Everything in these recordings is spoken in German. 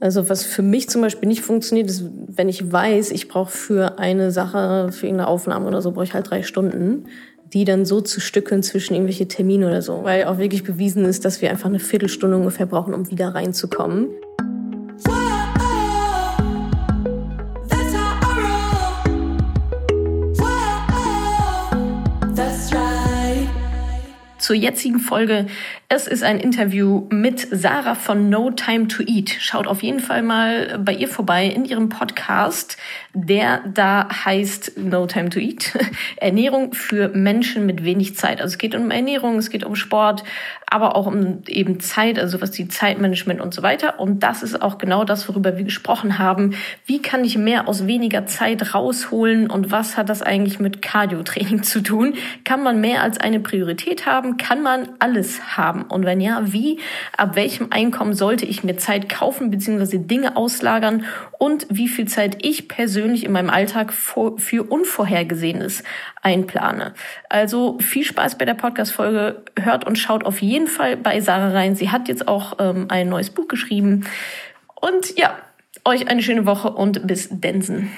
Also was für mich zum Beispiel nicht funktioniert, ist, wenn ich weiß, ich brauche für eine Sache, für irgendeine Aufnahme oder so, brauche ich halt drei Stunden, die dann so zu stückeln zwischen irgendwelche Termine oder so. Weil auch wirklich bewiesen ist, dass wir einfach eine Viertelstunde ungefähr brauchen, um wieder reinzukommen. Zur jetzigen Folge. Es ist ein Interview mit Sarah von No Time to Eat. Schaut auf jeden Fall mal bei ihr vorbei in ihrem Podcast, der da heißt No Time to Eat. Ernährung für Menschen mit wenig Zeit. Also es geht um Ernährung, es geht um Sport, aber auch um eben Zeit, also was die Zeitmanagement und so weiter. Und das ist auch genau das, worüber wir gesprochen haben. Wie kann ich mehr aus weniger Zeit rausholen und was hat das eigentlich mit Cardio-Training zu tun? Kann man mehr als eine Priorität haben? Kann man alles haben? Und wenn ja, wie? Ab welchem Einkommen sollte ich mir Zeit kaufen bzw. Dinge auslagern? Und wie viel Zeit ich persönlich in meinem Alltag für Unvorhergesehenes einplane? Also viel Spaß bei der Podcast-Folge. Hört und schaut auf jeden Fall bei Sarah rein. Sie hat jetzt auch ähm, ein neues Buch geschrieben. Und ja, euch eine schöne Woche und bis Densen.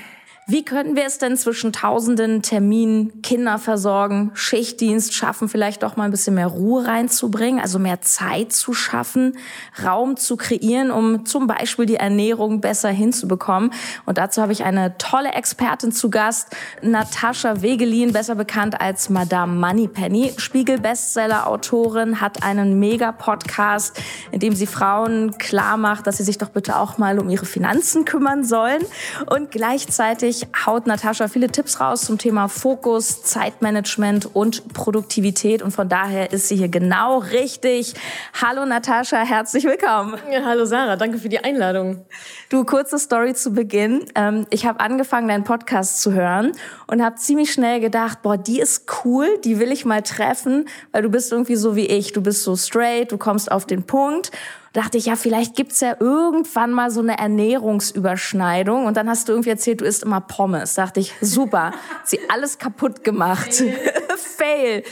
Wie könnten wir es denn zwischen tausenden Terminen, Kinder versorgen, Schichtdienst schaffen, vielleicht doch mal ein bisschen mehr Ruhe reinzubringen, also mehr Zeit zu schaffen, Raum zu kreieren, um zum Beispiel die Ernährung besser hinzubekommen? Und dazu habe ich eine tolle Expertin zu Gast, Natascha Wegelin, besser bekannt als Madame Moneypenny, Spiegel-Bestseller-Autorin, hat einen Mega-Podcast, in dem sie Frauen klar macht, dass sie sich doch bitte auch mal um ihre Finanzen kümmern sollen und gleichzeitig Gespräch haut Natascha viele Tipps raus zum Thema Fokus, Zeitmanagement und Produktivität. Und von daher ist sie hier genau richtig. Hallo Natascha, herzlich willkommen. Ja, hallo Sarah, danke für die Einladung. Du, kurze Story zu Beginn. Ähm, ich habe angefangen, deinen Podcast zu hören und habe ziemlich schnell gedacht, boah, die ist cool, die will ich mal treffen, weil du bist irgendwie so wie ich. Du bist so straight, du kommst auf den Punkt dachte ich, ja, vielleicht gibt's ja irgendwann mal so eine Ernährungsüberschneidung. Und dann hast du irgendwie erzählt, du isst immer Pommes. Dachte ich, super, sie alles kaputt gemacht. Fail.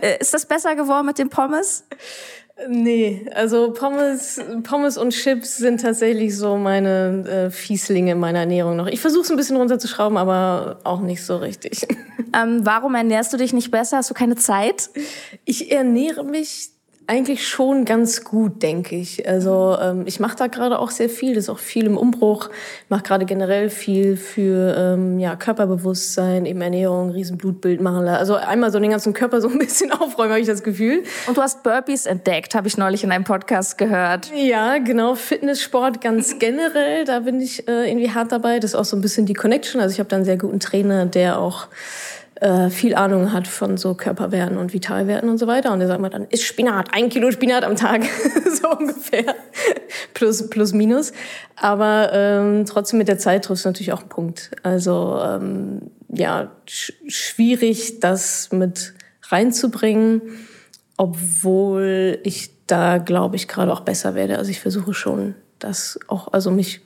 Äh, ist das besser geworden mit den Pommes? Nee, also Pommes, Pommes und Chips sind tatsächlich so meine äh, Fieslinge in meiner Ernährung noch. Ich versuche es ein bisschen runterzuschrauben, aber auch nicht so richtig. Ähm, warum ernährst du dich nicht besser? Hast du keine Zeit? Ich ernähre mich eigentlich schon ganz gut, denke ich. Also ähm, ich mache da gerade auch sehr viel, das ist auch viel im Umbruch. Ich mache gerade generell viel für ähm, ja, Körperbewusstsein, eben Ernährung, Riesenblutbild machen. Also einmal so den ganzen Körper so ein bisschen aufräumen, habe ich das Gefühl. Und du hast Burpees entdeckt, habe ich neulich in einem Podcast gehört. Ja, genau. Fitnesssport ganz generell, da bin ich äh, irgendwie hart dabei. Das ist auch so ein bisschen die Connection. Also ich habe da einen sehr guten Trainer, der auch äh, viel Ahnung hat von so Körperwerten und Vitalwerten und so weiter. Und der sagt mal dann, ist Spinat, ein Kilo Spinat am Tag, so ungefähr, plus, plus minus. Aber ähm, trotzdem mit der Zeit triffst du natürlich auch einen Punkt. Also ähm, ja, sch schwierig, das mit reinzubringen, obwohl ich da, glaube ich, gerade auch besser werde. Also ich versuche schon, das auch, also mich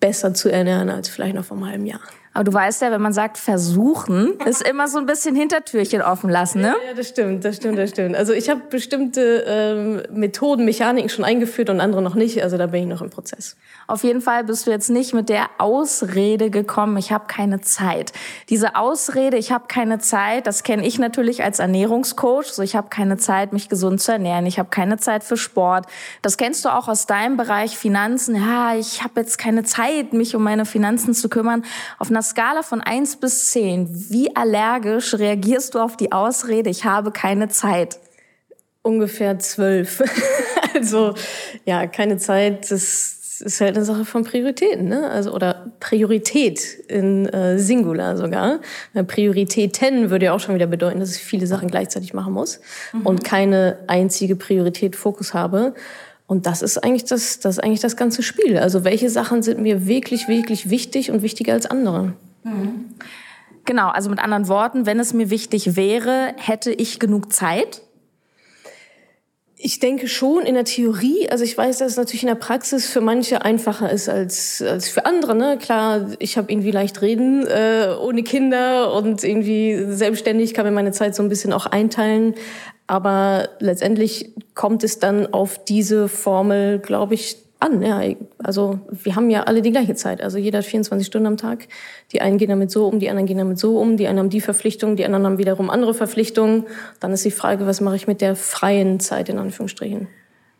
besser zu ernähren als vielleicht noch vor einem halben Jahr. Aber du weißt ja, wenn man sagt versuchen, ist immer so ein bisschen Hintertürchen offen lassen, ne? Ja, das stimmt, das stimmt, das stimmt. Also ich habe bestimmte ähm, Methoden, Mechaniken schon eingeführt und andere noch nicht. Also da bin ich noch im Prozess. Auf jeden Fall bist du jetzt nicht mit der Ausrede gekommen, ich habe keine Zeit. Diese Ausrede, ich habe keine Zeit, das kenne ich natürlich als Ernährungscoach. So, ich habe keine Zeit, mich gesund zu ernähren. Ich habe keine Zeit für Sport. Das kennst du auch aus deinem Bereich Finanzen. Ja, ich habe jetzt keine Zeit, mich um meine Finanzen zu kümmern. Auf einer Skala von eins bis zehn, wie allergisch reagierst du auf die Ausrede, ich habe keine Zeit? Ungefähr zwölf. also ja, keine Zeit, das ist halt eine Sache von Prioritäten, ne? Also oder Priorität in äh, Singular sogar. Prioritäten würde ja auch schon wieder bedeuten, dass ich viele Sachen gleichzeitig machen muss mhm. und keine einzige Priorität Fokus habe. Und das ist eigentlich das, das ist eigentlich das ganze Spiel. Also welche Sachen sind mir wirklich, wirklich wichtig und wichtiger als andere? Mhm. Genau, also mit anderen Worten, wenn es mir wichtig wäre, hätte ich genug Zeit? Ich denke schon in der Theorie. Also ich weiß, dass es natürlich in der Praxis für manche einfacher ist als, als für andere. Ne? Klar, ich habe irgendwie leicht reden äh, ohne Kinder und irgendwie selbstständig kann mir meine Zeit so ein bisschen auch einteilen. Aber letztendlich kommt es dann auf diese Formel, glaube ich, an. Ja, Also wir haben ja alle die gleiche Zeit. Also jeder hat 24 Stunden am Tag. Die einen gehen damit so um, die anderen gehen damit so um. Die einen haben die Verpflichtung, die anderen haben wiederum andere Verpflichtungen. Dann ist die Frage, was mache ich mit der freien Zeit in Anführungsstrichen?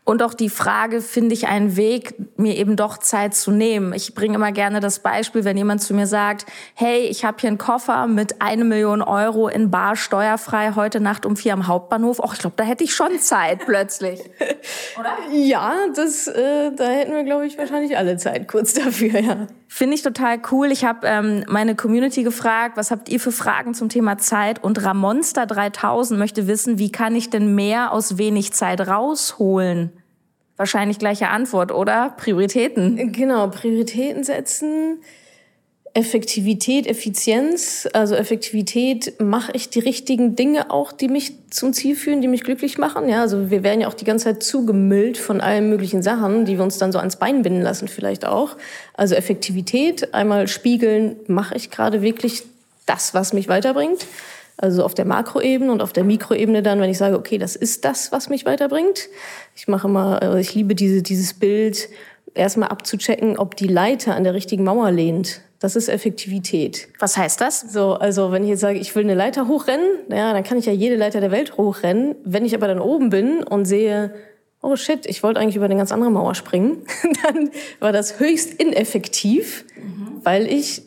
Und auch die Frage, finde ich einen Weg, mir eben doch Zeit zu nehmen. Ich bringe immer gerne das Beispiel, wenn jemand zu mir sagt, hey, ich habe hier einen Koffer mit eine Million Euro in Bar steuerfrei heute Nacht um vier am Hauptbahnhof. Och, ich glaube, da hätte ich schon Zeit plötzlich. Oder? Ja, das, äh, da hätten wir, glaube ich, wahrscheinlich alle Zeit kurz dafür, ja. Finde ich total cool. Ich habe ähm, meine Community gefragt, was habt ihr für Fragen zum Thema Zeit? Und Ramonster 3000 möchte wissen, wie kann ich denn mehr aus wenig Zeit rausholen? Wahrscheinlich gleiche Antwort, oder? Prioritäten. Genau, Prioritäten setzen. Effektivität, Effizienz, also Effektivität, mache ich die richtigen Dinge auch, die mich zum Ziel führen, die mich glücklich machen. Ja, also wir werden ja auch die ganze Zeit zugemüllt von allen möglichen Sachen, die wir uns dann so ans Bein binden lassen vielleicht auch. Also Effektivität, einmal spiegeln, mache ich gerade wirklich das, was mich weiterbringt. Also auf der Makroebene und auf der Mikroebene dann, wenn ich sage, okay, das ist das, was mich weiterbringt. Ich mache mal, also ich liebe diese, dieses Bild, erstmal abzuchecken, ob die Leiter an der richtigen Mauer lehnt. Das ist Effektivität. Was heißt das? So, also wenn ich jetzt sage, ich will eine Leiter hochrennen, ja, dann kann ich ja jede Leiter der Welt hochrennen. Wenn ich aber dann oben bin und sehe, oh shit, ich wollte eigentlich über eine ganz andere Mauer springen, dann war das höchst ineffektiv, mhm. weil ich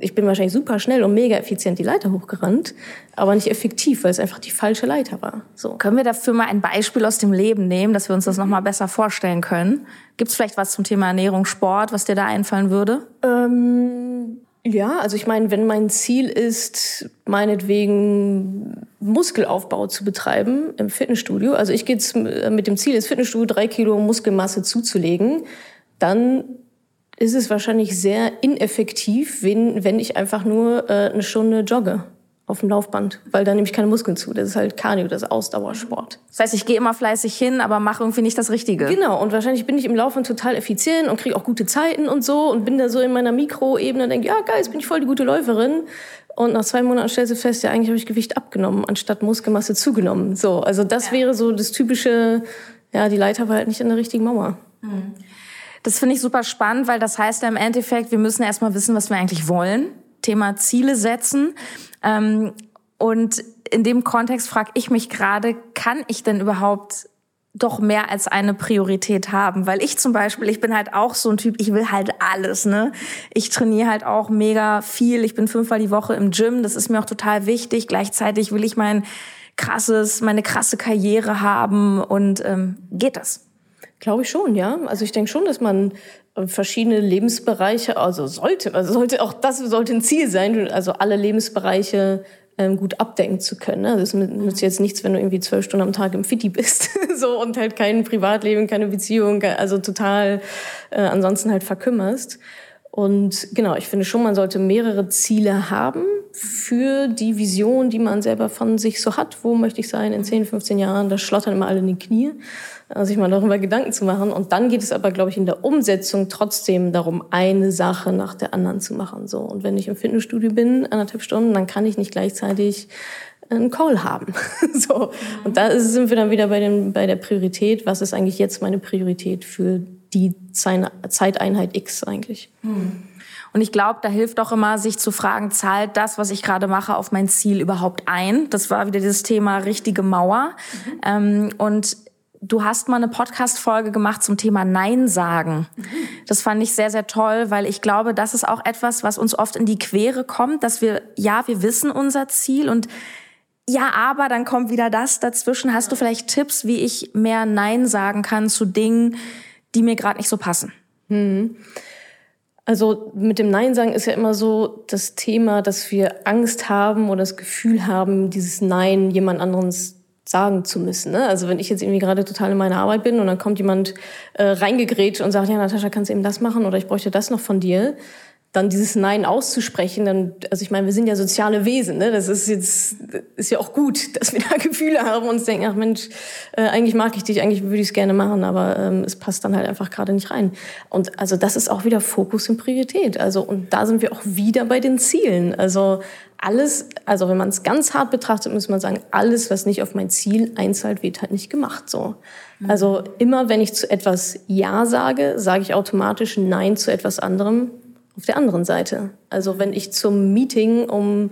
ich bin wahrscheinlich super schnell und mega effizient die Leiter hochgerannt, aber nicht effektiv, weil es einfach die falsche Leiter war. So. Können wir dafür mal ein Beispiel aus dem Leben nehmen, dass wir uns das nochmal besser vorstellen können? Gibt es vielleicht was zum Thema Ernährung, Sport, was dir da einfallen würde? Ähm, ja, also ich meine, wenn mein Ziel ist, meinetwegen Muskelaufbau zu betreiben im Fitnessstudio, also ich gehe mit dem Ziel ins Fitnessstudio, drei Kilo Muskelmasse zuzulegen, dann ist es wahrscheinlich sehr ineffektiv, wenn, wenn ich einfach nur äh, eine Stunde jogge auf dem Laufband, weil da nehme ich keine Muskeln zu. Das ist halt Cardio, das ist Ausdauersport. Das heißt, ich gehe immer fleißig hin, aber mache irgendwie nicht das Richtige. Genau, und wahrscheinlich bin ich im Laufen total effizient und kriege auch gute Zeiten und so und bin da so in meiner Mikroebene und denke, ja geil, jetzt bin ich voll die gute Läuferin. Und nach zwei Monaten stellst du fest, ja eigentlich habe ich Gewicht abgenommen, anstatt Muskelmasse zugenommen. So, also das ja. wäre so das typische, ja, die Leiter war halt nicht an der richtigen Mauer. Mhm. Das finde ich super spannend, weil das heißt ja im Endeffekt, wir müssen erstmal wissen, was wir eigentlich wollen. Thema Ziele setzen. Ähm, und in dem Kontext frage ich mich gerade, kann ich denn überhaupt doch mehr als eine Priorität haben, weil ich zum Beispiel, ich bin halt auch so ein Typ, ich will halt alles, ne? Ich trainiere halt auch mega viel, ich bin fünfmal die Woche im Gym, das ist mir auch total wichtig. Gleichzeitig will ich mein krasses, meine krasse Karriere haben und ähm, geht das? Glaube ich schon, ja. Also ich denke schon, dass man äh, verschiedene Lebensbereiche, also sollte, also sollte auch das sollte ein Ziel sein, also alle Lebensbereiche ähm, gut abdecken zu können. Ne? Das nützt jetzt nichts, wenn du irgendwie zwölf Stunden am Tag im Fitti bist, so und halt kein Privatleben, keine Beziehung, also total äh, ansonsten halt verkümmerst. Und genau, ich finde schon, man sollte mehrere Ziele haben für die Vision, die man selber von sich so hat. Wo möchte ich sein in 10, 15 Jahren? Da schlottern immer alle in die Knie sich mal darüber Gedanken zu machen. Und dann geht es aber, glaube ich, in der Umsetzung trotzdem darum, eine Sache nach der anderen zu machen. So. Und wenn ich im Fitnessstudio bin, anderthalb Stunden, dann kann ich nicht gleichzeitig einen Call haben. so. Und da sind wir dann wieder bei, dem, bei der Priorität. Was ist eigentlich jetzt meine Priorität für die Zeiteinheit X eigentlich? Hm. Und ich glaube, da hilft auch immer, sich zu fragen, zahlt das, was ich gerade mache, auf mein Ziel überhaupt ein? Das war wieder dieses Thema richtige Mauer. Mhm. Ähm, und Du hast mal eine Podcast-Folge gemacht zum Thema Nein sagen. Das fand ich sehr, sehr toll, weil ich glaube, das ist auch etwas, was uns oft in die Quere kommt, dass wir, ja, wir wissen unser Ziel und ja, aber dann kommt wieder das dazwischen. Hast du vielleicht Tipps, wie ich mehr Nein sagen kann zu Dingen, die mir gerade nicht so passen? Mhm. Also mit dem Nein sagen ist ja immer so das Thema, dass wir Angst haben oder das Gefühl haben, dieses Nein jemand anderes sagen zu müssen. Ne? Also wenn ich jetzt irgendwie gerade total in meiner Arbeit bin und dann kommt jemand äh, reingegrätscht und sagt, ja, Natascha, kannst du eben das machen oder ich bräuchte das noch von dir, dann dieses Nein auszusprechen, dann, also ich meine, wir sind ja soziale Wesen, ne? Das ist jetzt, ist ja auch gut, dass wir da Gefühle haben und uns denken, ach Mensch, äh, eigentlich mag ich dich, eigentlich würde ich es gerne machen, aber ähm, es passt dann halt einfach gerade nicht rein. Und also das ist auch wieder Fokus und Priorität. Also und da sind wir auch wieder bei den Zielen. Also alles, also wenn man es ganz hart betrachtet, muss man sagen, alles, was nicht auf mein Ziel einzahlt, wird halt nicht gemacht. So. Mhm. Also immer, wenn ich zu etwas Ja sage, sage ich automatisch Nein zu etwas anderem auf der anderen Seite. Also wenn ich zum Meeting um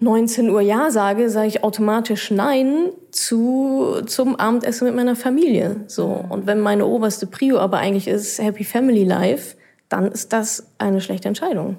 19 Uhr Ja sage, sage ich automatisch Nein zu, zum Abendessen mit meiner Familie. So. Und wenn meine oberste Prio aber eigentlich ist Happy Family Life, dann ist das eine schlechte Entscheidung.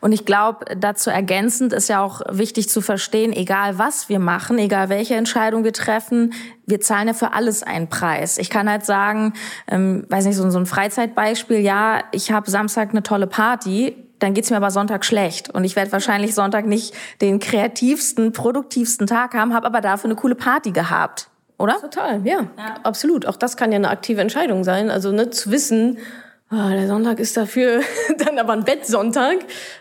Und ich glaube, dazu ergänzend ist ja auch wichtig zu verstehen, egal was wir machen, egal welche Entscheidung wir treffen, wir zahlen ja für alles einen Preis. Ich kann halt sagen, ähm, weiß nicht, so, so ein Freizeitbeispiel, ja, ich habe Samstag eine tolle Party, dann geht's mir aber Sonntag schlecht. Und ich werde wahrscheinlich Sonntag nicht den kreativsten, produktivsten Tag haben, habe aber dafür eine coole Party gehabt. Oder? Total, ja, ja, absolut. Auch das kann ja eine aktive Entscheidung sein. Also ne, zu wissen, oh, der Sonntag ist dafür dann aber ein Bettsonntag.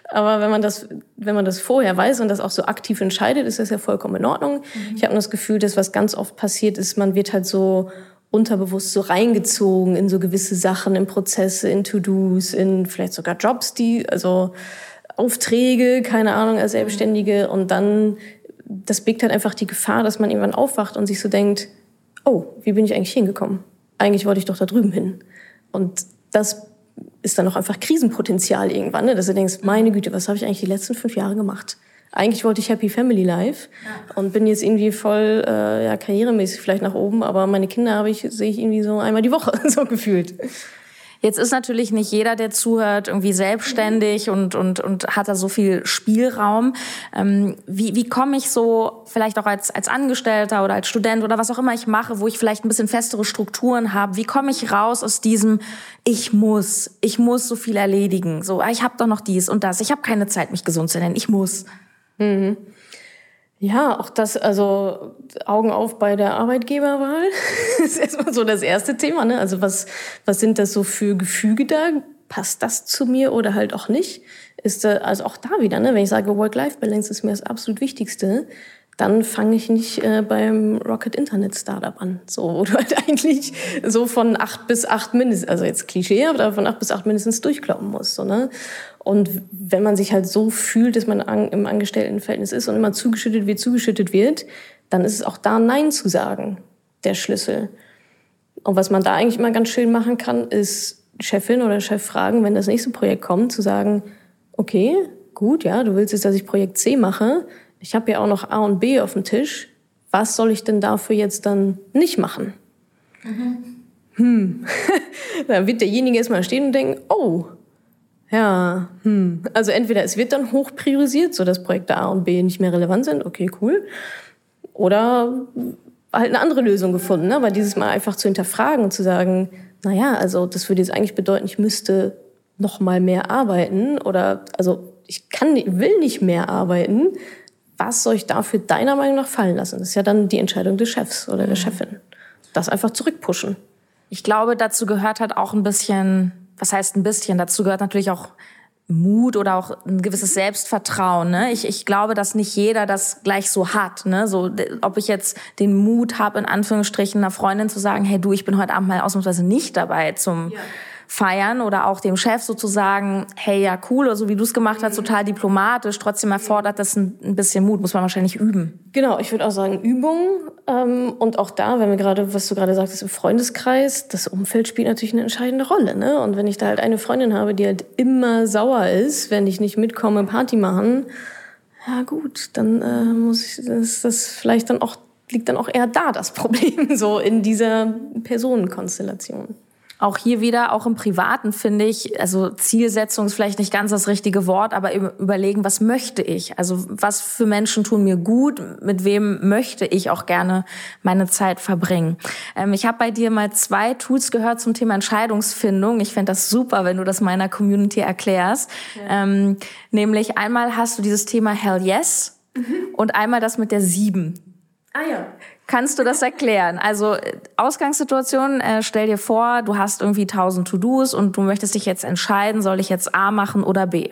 Aber wenn man das, wenn man das vorher weiß und das auch so aktiv entscheidet, ist das ja vollkommen in Ordnung. Mhm. Ich habe das Gefühl, dass was ganz oft passiert ist, man wird halt so unterbewusst so reingezogen in so gewisse Sachen, in Prozesse, in To-Dos, in vielleicht sogar Jobs, die, also Aufträge, keine Ahnung, als Selbstständige. Und dann, das birgt halt einfach die Gefahr, dass man irgendwann aufwacht und sich so denkt, oh, wie bin ich eigentlich hingekommen? Eigentlich wollte ich doch da drüben hin. Und das ist dann auch einfach Krisenpotenzial irgendwann, ne? dass du denkst, meine Güte, was habe ich eigentlich die letzten fünf Jahre gemacht? Eigentlich wollte ich Happy Family Life ja. und bin jetzt irgendwie voll äh, ja, karrieremäßig vielleicht nach oben, aber meine Kinder habe ich sehe ich irgendwie so einmal die Woche so gefühlt. Jetzt ist natürlich nicht jeder, der zuhört, irgendwie selbstständig und, und, und hat da so viel Spielraum. Ähm, wie wie komme ich so, vielleicht auch als, als Angestellter oder als Student oder was auch immer ich mache, wo ich vielleicht ein bisschen festere Strukturen habe, wie komme ich raus aus diesem, ich muss, ich muss so viel erledigen. So, ah, ich habe doch noch dies und das, ich habe keine Zeit, mich gesund zu nennen, ich muss. Mhm. Ja, auch das, also Augen auf bei der Arbeitgeberwahl ist erstmal so das erste Thema. Ne? Also was, was sind das so für Gefüge da? Passt das zu mir oder halt auch nicht? Ist da, also auch da wieder, ne? wenn ich sage, Work-Life-Balance ist mir das absolut Wichtigste, dann fange ich nicht äh, beim Rocket Internet Startup an. So, wo du halt eigentlich so von acht bis acht mindestens, also jetzt Klischee, aber von acht bis acht mindestens durchkloppen musst. So, ne? Und wenn man sich halt so fühlt, dass man an, im Angestelltenverhältnis ist und immer zugeschüttet wird, zugeschüttet wird, dann ist es auch da Nein zu sagen, der Schlüssel. Und was man da eigentlich immer ganz schön machen kann, ist Chefin oder Chef fragen, wenn das nächste Projekt kommt, zu sagen, okay, gut, ja, du willst jetzt, dass ich Projekt C mache, ich habe ja auch noch A und B auf dem Tisch. Was soll ich denn dafür jetzt dann nicht machen? Mhm. Hm. dann wird derjenige erstmal stehen und denken, oh, ja, hm. Also entweder es wird dann hoch priorisiert, so dass Projekte A und B nicht mehr relevant sind, okay, cool. Oder halt eine andere Lösung gefunden, ne? weil dieses Mal einfach zu hinterfragen und zu sagen, naja, also das würde jetzt eigentlich bedeuten, ich müsste noch mal mehr arbeiten oder also ich kann, will nicht mehr arbeiten, was soll ich dafür deiner Meinung nach fallen lassen? Das ist ja dann die Entscheidung des Chefs oder der mhm. Chefin. Das einfach zurückpushen. Ich glaube, dazu gehört halt auch ein bisschen, was heißt ein bisschen, dazu gehört natürlich auch Mut oder auch ein gewisses Selbstvertrauen. Ne? Ich, ich glaube, dass nicht jeder das gleich so hat. Ne? So, ob ich jetzt den Mut habe, in Anführungsstrichen einer Freundin zu sagen, hey du, ich bin heute Abend mal ausnahmsweise nicht dabei zum ja feiern oder auch dem Chef sozusagen, hey, ja, cool, oder so wie du es gemacht hast, total diplomatisch. Trotzdem erfordert das ein, ein bisschen Mut, muss man wahrscheinlich üben. Genau, ich würde auch sagen Übung. Ähm, und auch da, wenn wir gerade, was du gerade sagtest, im Freundeskreis, das Umfeld spielt natürlich eine entscheidende Rolle. Ne? Und wenn ich da halt eine Freundin habe, die halt immer sauer ist, wenn ich nicht mitkomme, Party machen, ja gut, dann äh, muss ich, das, das vielleicht dann auch liegt dann auch eher da das Problem, so in dieser Personenkonstellation. Auch hier wieder, auch im Privaten finde ich, also Zielsetzung ist vielleicht nicht ganz das richtige Wort, aber überlegen, was möchte ich? Also was für Menschen tun mir gut? Mit wem möchte ich auch gerne meine Zeit verbringen? Ähm, ich habe bei dir mal zwei Tools gehört zum Thema Entscheidungsfindung. Ich fände das super, wenn du das meiner Community erklärst. Ja. Ähm, nämlich einmal hast du dieses Thema Hell Yes mhm. und einmal das mit der Sieben. Ah ja. Kannst du das erklären? Also Ausgangssituation, äh, stell dir vor, du hast irgendwie tausend To-Dos und du möchtest dich jetzt entscheiden, soll ich jetzt A machen oder B?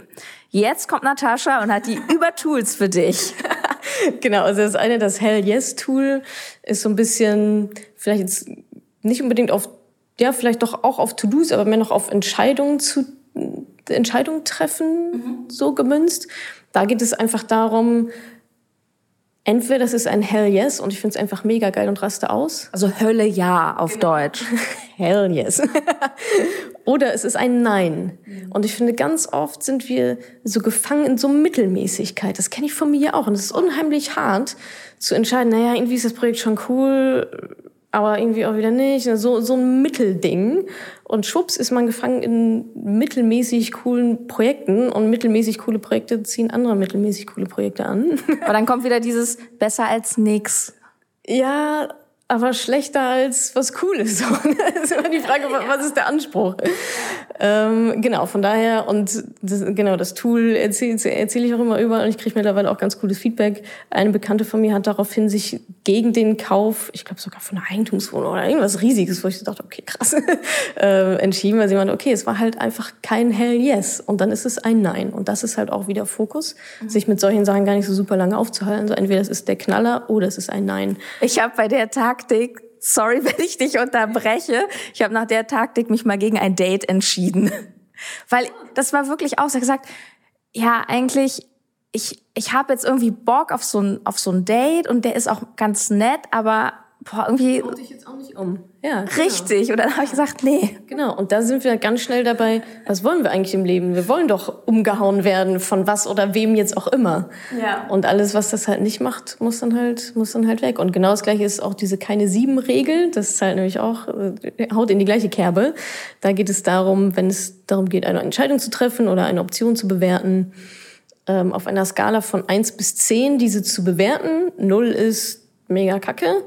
Jetzt kommt Natascha und hat die Übertools für dich. genau, also das eine, das Hell Yes Tool, ist so ein bisschen vielleicht jetzt nicht unbedingt auf, ja, vielleicht doch auch auf To-Dos, aber mehr noch auf Entscheidungen zu Entscheidungen treffen, mhm. so gemünzt. Da geht es einfach darum, entweder das ist ein Hell Yes und ich finde es einfach mega geil und raste aus. Also Hölle Ja auf genau. Deutsch. Hell Yes. Oder es ist ein Nein. Mhm. Und ich finde, ganz oft sind wir so gefangen in so Mittelmäßigkeit. Das kenne ich von mir auch. Und es ist unheimlich hart zu entscheiden, naja, irgendwie ist das Projekt schon cool, aber irgendwie auch wieder nicht. So, so ein Mittelding. Und schwupps ist man gefangen in mittelmäßig coolen Projekten und mittelmäßig coole Projekte ziehen andere mittelmäßig coole Projekte an. Aber dann kommt wieder dieses besser als nix. Ja, aber schlechter als was Cooles. So. das ist immer die Frage, was ist der Anspruch? Ähm, genau, von daher, und das, genau, das Tool erzähle erzähl ich auch immer überall und ich kriege mittlerweile auch ganz cooles Feedback. Eine Bekannte von mir hat daraufhin sich gegen den Kauf, ich glaube sogar von einer Eigentumswohnung oder irgendwas Riesiges, wo ich dachte, okay, krass, äh, entschieden, weil sie meinte, okay, es war halt einfach kein Hell Yes und dann ist es ein Nein. Und das ist halt auch wieder Fokus, mhm. sich mit solchen Sachen gar nicht so super lange aufzuhalten. Also entweder es ist der Knaller oder es ist ein Nein. Ich habe bei der Taktik sorry, wenn ich dich unterbreche. Ich habe nach der Taktik mich mal gegen ein Date entschieden. Weil das war wirklich auch, so gesagt, ja, eigentlich, ich, ich habe jetzt irgendwie Bock auf so ein, auf so ein Date und der ist auch ganz nett, aber boah, irgendwie. Haut dich jetzt auch nicht um. Ja. Genau. Richtig. Und dann habe ich gesagt, nee. Genau. Und da sind wir ganz schnell dabei, was wollen wir eigentlich im Leben? Wir wollen doch umgehauen werden von was oder wem jetzt auch immer. Ja. Und alles, was das halt nicht macht, muss dann halt, muss dann halt weg. Und genau das gleiche ist auch diese keine sieben Regel. Das ist halt nämlich auch, äh, haut in die gleiche Kerbe. Da geht es darum, wenn es darum geht, eine Entscheidung zu treffen oder eine Option zu bewerten, ähm, auf einer Skala von eins bis zehn diese zu bewerten. Null ist mega kacke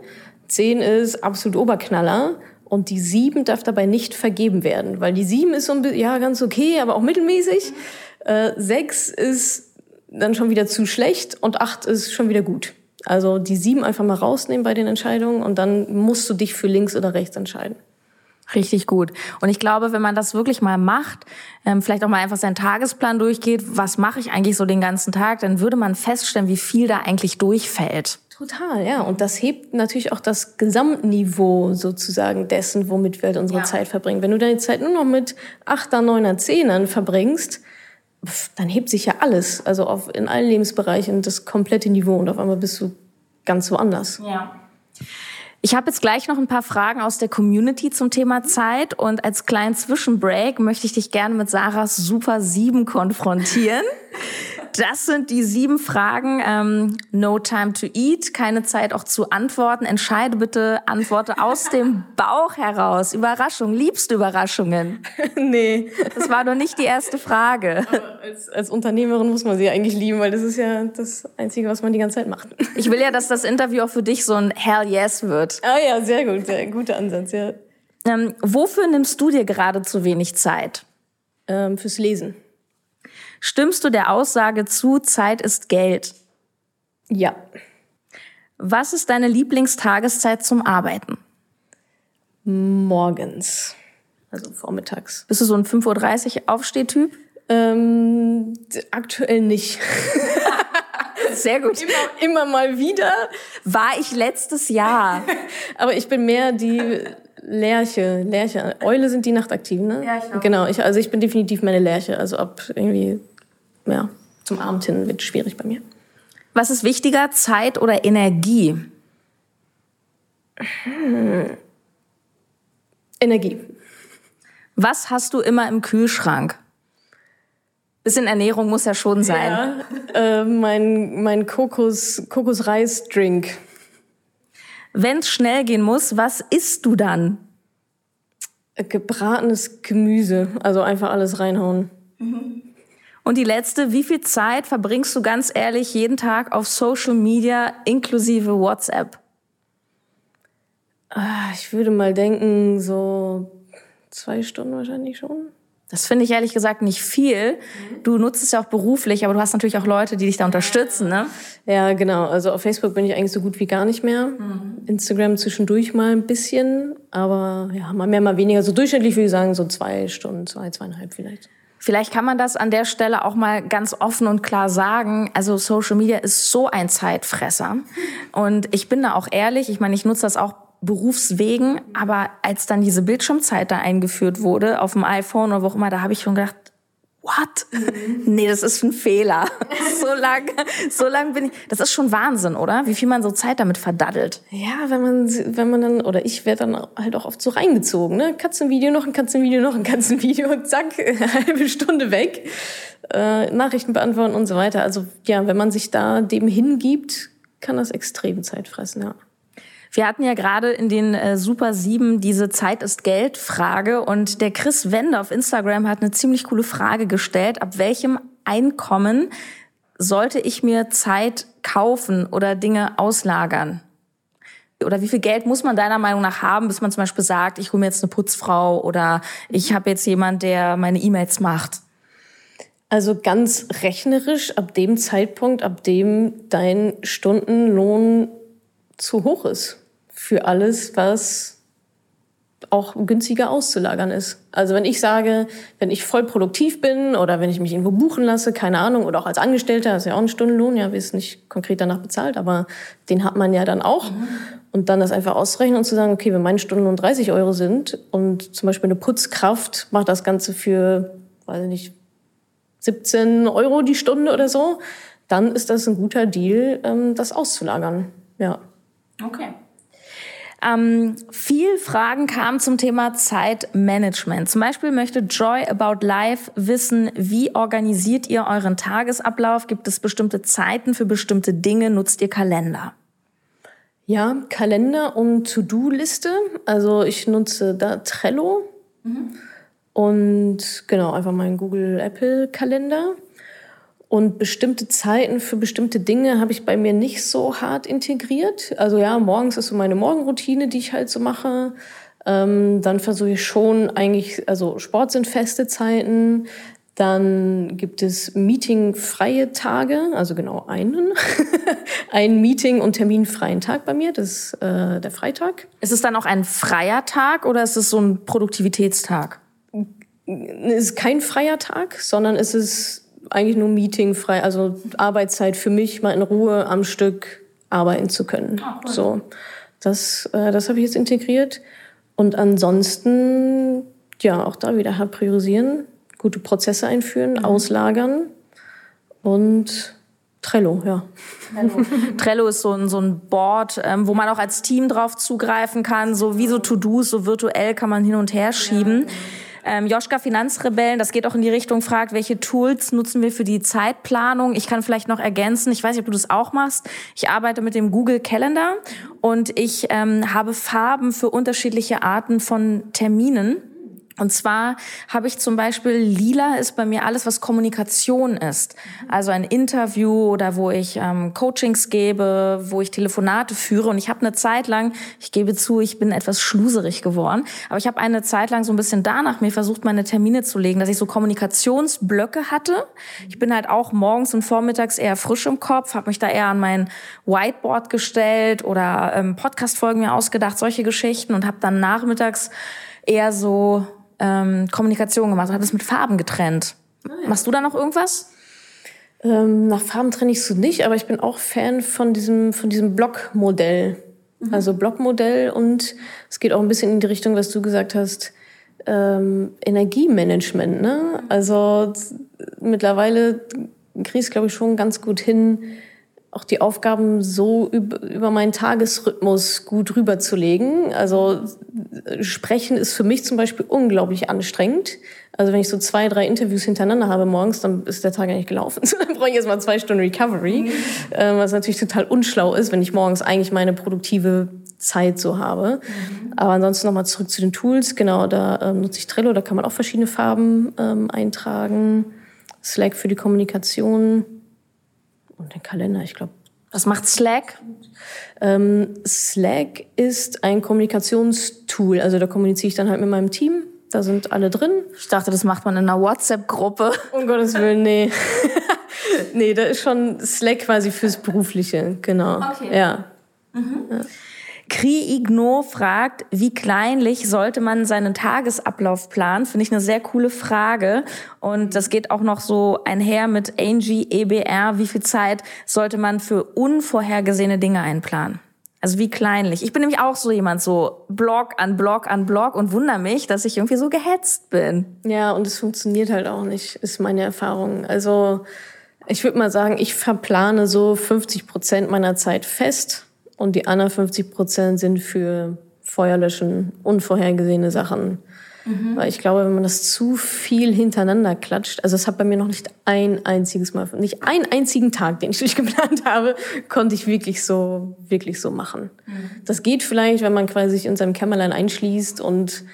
10 ist absolut Oberknaller und die 7 darf dabei nicht vergeben werden, weil die 7 ist so ein bisschen, ja, ganz okay, aber auch mittelmäßig. Äh, 6 ist dann schon wieder zu schlecht und 8 ist schon wieder gut. Also die 7 einfach mal rausnehmen bei den Entscheidungen und dann musst du dich für links oder rechts entscheiden. Richtig gut. Und ich glaube, wenn man das wirklich mal macht, ähm, vielleicht auch mal einfach seinen Tagesplan durchgeht, was mache ich eigentlich so den ganzen Tag, dann würde man feststellen, wie viel da eigentlich durchfällt. Total, ja. Und das hebt natürlich auch das Gesamtniveau sozusagen dessen, womit wir halt unsere ja. Zeit verbringen. Wenn du deine Zeit nur noch mit Achter, Neuner, Zehnern verbringst, dann hebt sich ja alles, also auf, in allen Lebensbereichen das komplette Niveau und auf einmal bist du ganz woanders. Ja. Ich habe jetzt gleich noch ein paar Fragen aus der Community zum Thema Zeit und als kleinen Zwischenbreak möchte ich dich gerne mit Sarahs Super 7 konfrontieren. Das sind die sieben Fragen. Ähm, no time to eat, keine Zeit auch zu antworten. Entscheide bitte, antworte aus dem Bauch heraus. Überraschung, liebst du Überraschungen? nee. Das war doch nicht die erste Frage. als, als Unternehmerin muss man sie eigentlich lieben, weil das ist ja das Einzige, was man die ganze Zeit macht. Ich will ja, dass das Interview auch für dich so ein Hell Yes wird. Ah ja, sehr gut, sehr guter Ansatz, ja. Ähm, wofür nimmst du dir gerade zu wenig Zeit? Ähm, fürs Lesen. Stimmst du der Aussage zu, Zeit ist Geld? Ja. Was ist deine Lieblingstageszeit zum Arbeiten? Morgens. Also vormittags. Bist du so ein 5.30 Uhr Aufstehtyp? Ähm, aktuell nicht. Sehr gut. Immer, immer mal wieder. War ich letztes Jahr. Aber ich bin mehr die Lerche. Lerche. Eule sind die Nachtaktiven, ne? Ja, ich auch. Genau. Ich, also ich bin definitiv meine Lerche. Also ab irgendwie, ja, zum Abend hin wird schwierig bei mir. Was ist wichtiger, Zeit oder Energie? Hm. Energie. Was hast du immer im Kühlschrank? Bisschen Ernährung muss ja schon sein. Ja, äh, mein mein Kokos, Kokosreisdrink. Wenn es schnell gehen muss, was isst du dann? Gebratenes Gemüse, also einfach alles reinhauen. Und die letzte, wie viel Zeit verbringst du ganz ehrlich jeden Tag auf Social Media inklusive WhatsApp? Ah, ich würde mal denken, so zwei Stunden wahrscheinlich schon. Das finde ich ehrlich gesagt nicht viel. Du nutzt es ja auch beruflich, aber du hast natürlich auch Leute, die dich da unterstützen, ne? Ja, genau. Also auf Facebook bin ich eigentlich so gut wie gar nicht mehr. Mhm. Instagram zwischendurch mal ein bisschen, aber ja, mal mehr, mal weniger. So durchschnittlich würde ich sagen, so zwei Stunden, zwei, zweieinhalb vielleicht. Vielleicht kann man das an der Stelle auch mal ganz offen und klar sagen. Also Social Media ist so ein Zeitfresser. Und ich bin da auch ehrlich. Ich meine, ich nutze das auch Berufswegen, aber als dann diese Bildschirmzeit da eingeführt wurde auf dem iPhone oder wo auch immer, da habe ich schon gedacht, what? Mhm. Nee, das ist ein Fehler. so lang, so lang bin ich. Das ist schon Wahnsinn, oder? Wie viel man so Zeit damit verdaddelt. Ja, wenn man, wenn man dann, oder ich werde dann halt auch oft so reingezogen, ne? Katzenvideo, noch ein Katzenvideo, noch ein Katzenvideo, zack, halbe Stunde weg. Äh, Nachrichten beantworten und so weiter. Also ja, wenn man sich da dem hingibt, kann das extrem Zeit fressen, ja. Wir hatten ja gerade in den äh, Super 7 diese Zeit ist Geld Frage und der Chris Wende auf Instagram hat eine ziemlich coole Frage gestellt. Ab welchem Einkommen sollte ich mir Zeit kaufen oder Dinge auslagern? Oder wie viel Geld muss man deiner Meinung nach haben, bis man zum Beispiel sagt, ich hole mir jetzt eine Putzfrau oder ich habe jetzt jemand, der meine E-Mails macht? Also ganz rechnerisch ab dem Zeitpunkt, ab dem dein Stundenlohn zu hoch ist für alles, was auch günstiger auszulagern ist. Also wenn ich sage, wenn ich voll produktiv bin oder wenn ich mich irgendwo buchen lasse, keine Ahnung, oder auch als Angestellter, das ist ja auch ein Stundenlohn, ja, wir ist nicht konkret danach bezahlt, aber den hat man ja dann auch. Mhm. Und dann das einfach auszurechnen und zu sagen, okay, wenn meine Stundenlohn 30 Euro sind und zum Beispiel eine Putzkraft macht das Ganze für, weiß ich nicht, 17 Euro die Stunde oder so, dann ist das ein guter Deal, ähm, das auszulagern. Ja. Okay. Ähm, viel Fragen kamen zum Thema Zeitmanagement. Zum Beispiel möchte Joy About Life wissen, wie organisiert ihr euren Tagesablauf? Gibt es bestimmte Zeiten für bestimmte Dinge? Nutzt ihr Kalender? Ja, Kalender und To-Do-Liste. Also ich nutze da Trello mhm. und genau einfach meinen Google Apple Kalender. Und bestimmte Zeiten für bestimmte Dinge habe ich bei mir nicht so hart integriert. Also ja, morgens ist so meine Morgenroutine, die ich halt so mache. Ähm, dann versuche ich schon eigentlich, also Sport sind feste Zeiten. Dann gibt es meetingfreie Tage, also genau einen. ein Meeting- und terminfreien Tag bei mir, das ist äh, der Freitag. Ist es dann auch ein freier Tag oder ist es so ein Produktivitätstag? Es ist kein freier Tag, sondern es ist eigentlich nur Meeting frei, also Arbeitszeit für mich, mal in Ruhe am Stück arbeiten zu können. Oh, cool. So, das, äh, das habe ich jetzt integriert. Und ansonsten, ja, auch da wieder hart priorisieren, gute Prozesse einführen, mhm. auslagern und Trello, ja. Trello. Trello ist so ein, so ein Board, ähm, wo man auch als Team drauf zugreifen kann, so wie so To-Dos, so virtuell kann man hin und her schieben. Ja. Ähm, Joschka Finanzrebellen, das geht auch in die Richtung, fragt, welche Tools nutzen wir für die Zeitplanung? Ich kann vielleicht noch ergänzen, ich weiß nicht, ob du das auch machst. Ich arbeite mit dem Google Calendar und ich ähm, habe Farben für unterschiedliche Arten von Terminen. Und zwar habe ich zum Beispiel lila ist bei mir alles, was Kommunikation ist. Also ein Interview oder wo ich ähm, Coachings gebe, wo ich Telefonate führe. Und ich habe eine Zeit lang, ich gebe zu, ich bin etwas schluserig geworden, aber ich habe eine Zeit lang so ein bisschen danach mir versucht, meine Termine zu legen, dass ich so Kommunikationsblöcke hatte. Ich bin halt auch morgens und vormittags eher frisch im Kopf, habe mich da eher an mein Whiteboard gestellt oder ähm, Podcast-Folgen mir ausgedacht, solche Geschichten und habe dann nachmittags eher so ähm, Kommunikation gemacht und habe das mit Farben getrennt. Ah, ja. Machst du da noch irgendwas? Ähm, nach Farben trenne ich so nicht, aber ich bin auch Fan von diesem, von diesem Blockmodell. Mhm. Also Blockmodell und es geht auch ein bisschen in die Richtung, was du gesagt hast, ähm, Energiemanagement. Ne? Also mittlerweile kriegst glaube ich, schon ganz gut hin, auch die Aufgaben so über, meinen Tagesrhythmus gut rüberzulegen. Also sprechen ist für mich zum Beispiel unglaublich anstrengend. Also wenn ich so zwei, drei Interviews hintereinander habe morgens, dann ist der Tag eigentlich gelaufen. dann brauche ich erst mal zwei Stunden Recovery, mhm. äh, was natürlich total unschlau ist, wenn ich morgens eigentlich meine produktive Zeit so habe. Mhm. Aber ansonsten nochmal zurück zu den Tools. Genau, da ähm, nutze ich Trello, da kann man auch verschiedene Farben ähm, eintragen. Slack für die Kommunikation und den Kalender, ich glaube. Was macht Slack? Ähm, Slack ist ein Kommunikationstool. Also da kommuniziere ich dann halt mit meinem Team Da sind alle drin. Ich dachte, das macht man in einer WhatsApp-Gruppe. Um Gottes Willen, nee. nee, da ist schon Slack quasi fürs Berufliche, genau. Okay. Ja. Mhm. ja. Kriegno fragt, wie kleinlich sollte man seinen Tagesablauf planen? Finde ich eine sehr coole Frage. Und das geht auch noch so einher mit Angie EBR. Wie viel Zeit sollte man für unvorhergesehene Dinge einplanen? Also wie kleinlich. Ich bin nämlich auch so jemand, so Blog an Blog an Blog und wundere mich, dass ich irgendwie so gehetzt bin. Ja, und es funktioniert halt auch nicht, ist meine Erfahrung. Also ich würde mal sagen, ich verplane so 50 Prozent meiner Zeit fest und die anderen 50 Prozent sind für Feuerlöschen, unvorhergesehene Sachen. Mhm. Weil ich glaube, wenn man das zu viel hintereinander klatscht, also es hat bei mir noch nicht ein einziges Mal, nicht einen einzigen Tag, den ich durchgeplant habe, konnte ich wirklich so, wirklich so machen. Mhm. Das geht vielleicht, wenn man quasi sich in seinem Kämmerlein einschließt und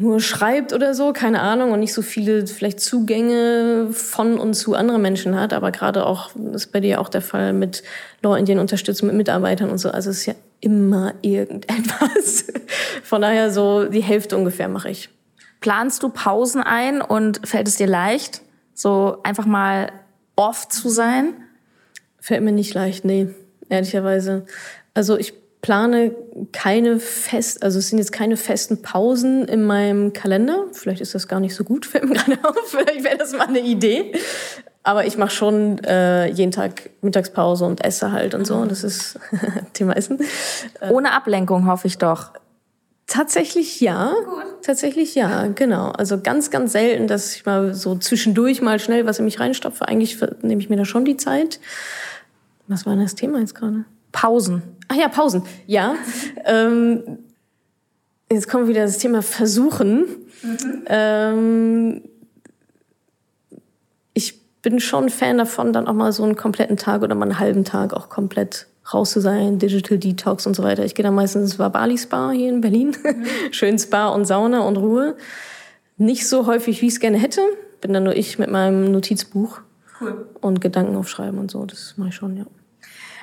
nur schreibt oder so, keine Ahnung, und nicht so viele vielleicht Zugänge von und zu anderen Menschen hat, aber gerade auch, ist bei dir auch der Fall mit Law Indian Unterstützung mit Mitarbeitern und so, also es ist ja immer irgendetwas. Von daher so die Hälfte ungefähr mache ich. Planst du Pausen ein und fällt es dir leicht, so einfach mal off zu sein? Fällt mir nicht leicht, nee, ehrlicherweise. Also ich plane keine fest, also es sind jetzt keine festen Pausen in meinem Kalender. Vielleicht ist das gar nicht so gut, fällt mir gerade auf. Vielleicht wäre das mal eine Idee. Aber ich mache schon äh, jeden Tag Mittagspause und esse halt und so. Und das ist Thema Essen. Ohne Ablenkung hoffe ich doch. Tatsächlich ja. Gut. Tatsächlich ja, genau. Also ganz, ganz selten, dass ich mal so zwischendurch mal schnell was in mich reinstopfe. Eigentlich nehme ich mir da schon die Zeit. Was war denn das Thema jetzt gerade? Pausen. Ach ja, Pausen. Ja. ähm, jetzt kommt wieder das Thema Versuchen. Mhm. Ähm, ich bin schon Fan davon, dann auch mal so einen kompletten Tag oder mal einen halben Tag auch komplett raus zu sein, Digital Detox und so weiter. Ich gehe dann meistens ins Bali Spa hier in Berlin. Mhm. Schön Spa und Sauna und Ruhe. Nicht so häufig, wie ich es gerne hätte. Bin dann nur ich mit meinem Notizbuch cool. und Gedanken aufschreiben und so. Das mache ich schon, ja.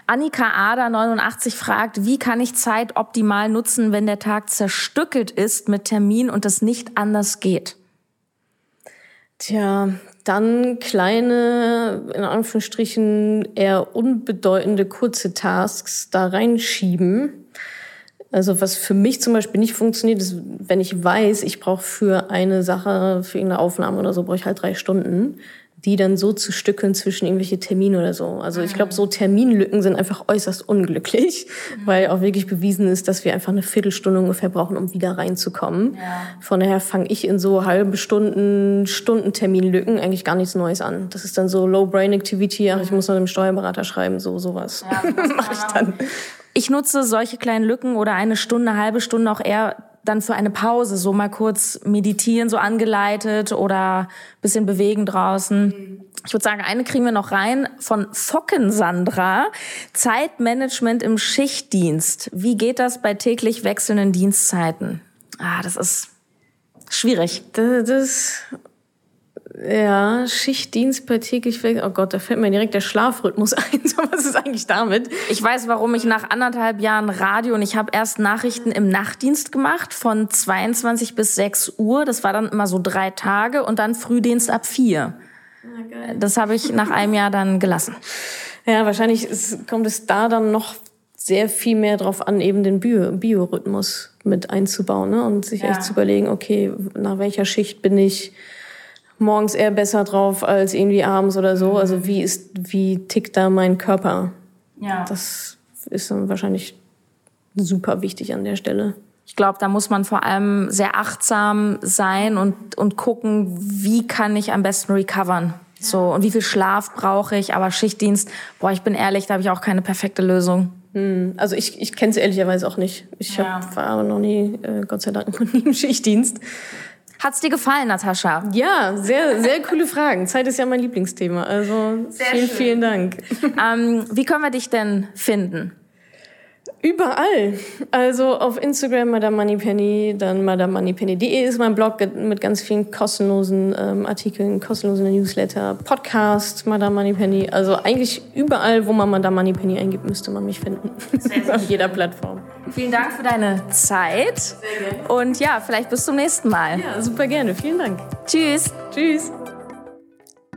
Annika Ader 89 fragt, wie kann ich Zeit optimal nutzen, wenn der Tag zerstückelt ist mit Termin und es nicht anders geht? Tja, dann kleine, in Anführungsstrichen eher unbedeutende kurze Tasks da reinschieben. Also was für mich zum Beispiel nicht funktioniert, ist, wenn ich weiß, ich brauche für eine Sache, für irgendeine Aufnahme oder so, brauche ich halt drei Stunden die dann so zu stückeln zwischen irgendwelche Termine oder so. Also ich glaube, so Terminlücken sind einfach äußerst unglücklich, mhm. weil auch wirklich bewiesen ist, dass wir einfach eine Viertelstunde ungefähr brauchen, um wieder reinzukommen. Ja. Von daher fange ich in so halbe Stunden, Stunden Terminlücken eigentlich gar nichts Neues an. Das ist dann so Low Brain Activity, ach, ich muss noch dem Steuerberater schreiben, so sowas ja, mache ich dann. Ich nutze solche kleinen Lücken oder eine Stunde, eine halbe Stunde auch eher dann für eine Pause, so mal kurz meditieren, so angeleitet oder bisschen bewegen draußen. Ich würde sagen, eine kriegen wir noch rein von Focken Sandra. Zeitmanagement im Schichtdienst. Wie geht das bei täglich wechselnden Dienstzeiten? Ah, das ist schwierig. Das, das ja, Schichtdienst bei täglich weg. Oh Gott, da fällt mir direkt der Schlafrhythmus ein. So, was ist eigentlich damit? Ich weiß, warum ich nach anderthalb Jahren Radio und ich habe erst Nachrichten im Nachtdienst gemacht von 22 bis 6 Uhr. Das war dann immer so drei Tage und dann Frühdienst ab vier. Ah, das habe ich nach einem Jahr dann gelassen. Ja, wahrscheinlich ist, kommt es da dann noch sehr viel mehr drauf an, eben den Bio Biorhythmus mit einzubauen ne? und sich ja. echt zu überlegen, okay, nach welcher Schicht bin ich morgens eher besser drauf als irgendwie abends oder so. Also wie ist, wie tickt da mein Körper? Ja. Das ist dann wahrscheinlich super wichtig an der Stelle. Ich glaube, da muss man vor allem sehr achtsam sein und, und gucken, wie kann ich am besten recovern. So, und wie viel Schlaf brauche ich? Aber Schichtdienst, boah, ich bin ehrlich, da habe ich auch keine perfekte Lösung. Hm, also ich, ich kenne es ehrlicherweise auch nicht. Ich ja. hab, war aber noch nie, äh, Gott sei Dank, noch nie im Schichtdienst. Hat's dir gefallen, Natascha? Ja, sehr, sehr coole Fragen. Zeit ist ja mein Lieblingsthema. Also sehr vielen, schön. vielen Dank. Ähm, wie können wir dich denn finden? Überall. Also auf Instagram Madame Moneypenny, dann madamemoneypenny.de ist mein Blog mit ganz vielen kostenlosen ähm, Artikeln, kostenlosen Newsletter, Podcast Madame Moneypenny. Also eigentlich überall, wo man Madame Moneypenny eingibt, müsste man mich finden. auf jeder Plattform. Vielen Dank für deine Zeit. Sehr gerne. Und ja, vielleicht bis zum nächsten Mal. Ja, super gerne. Vielen Dank. Tschüss. Tschüss.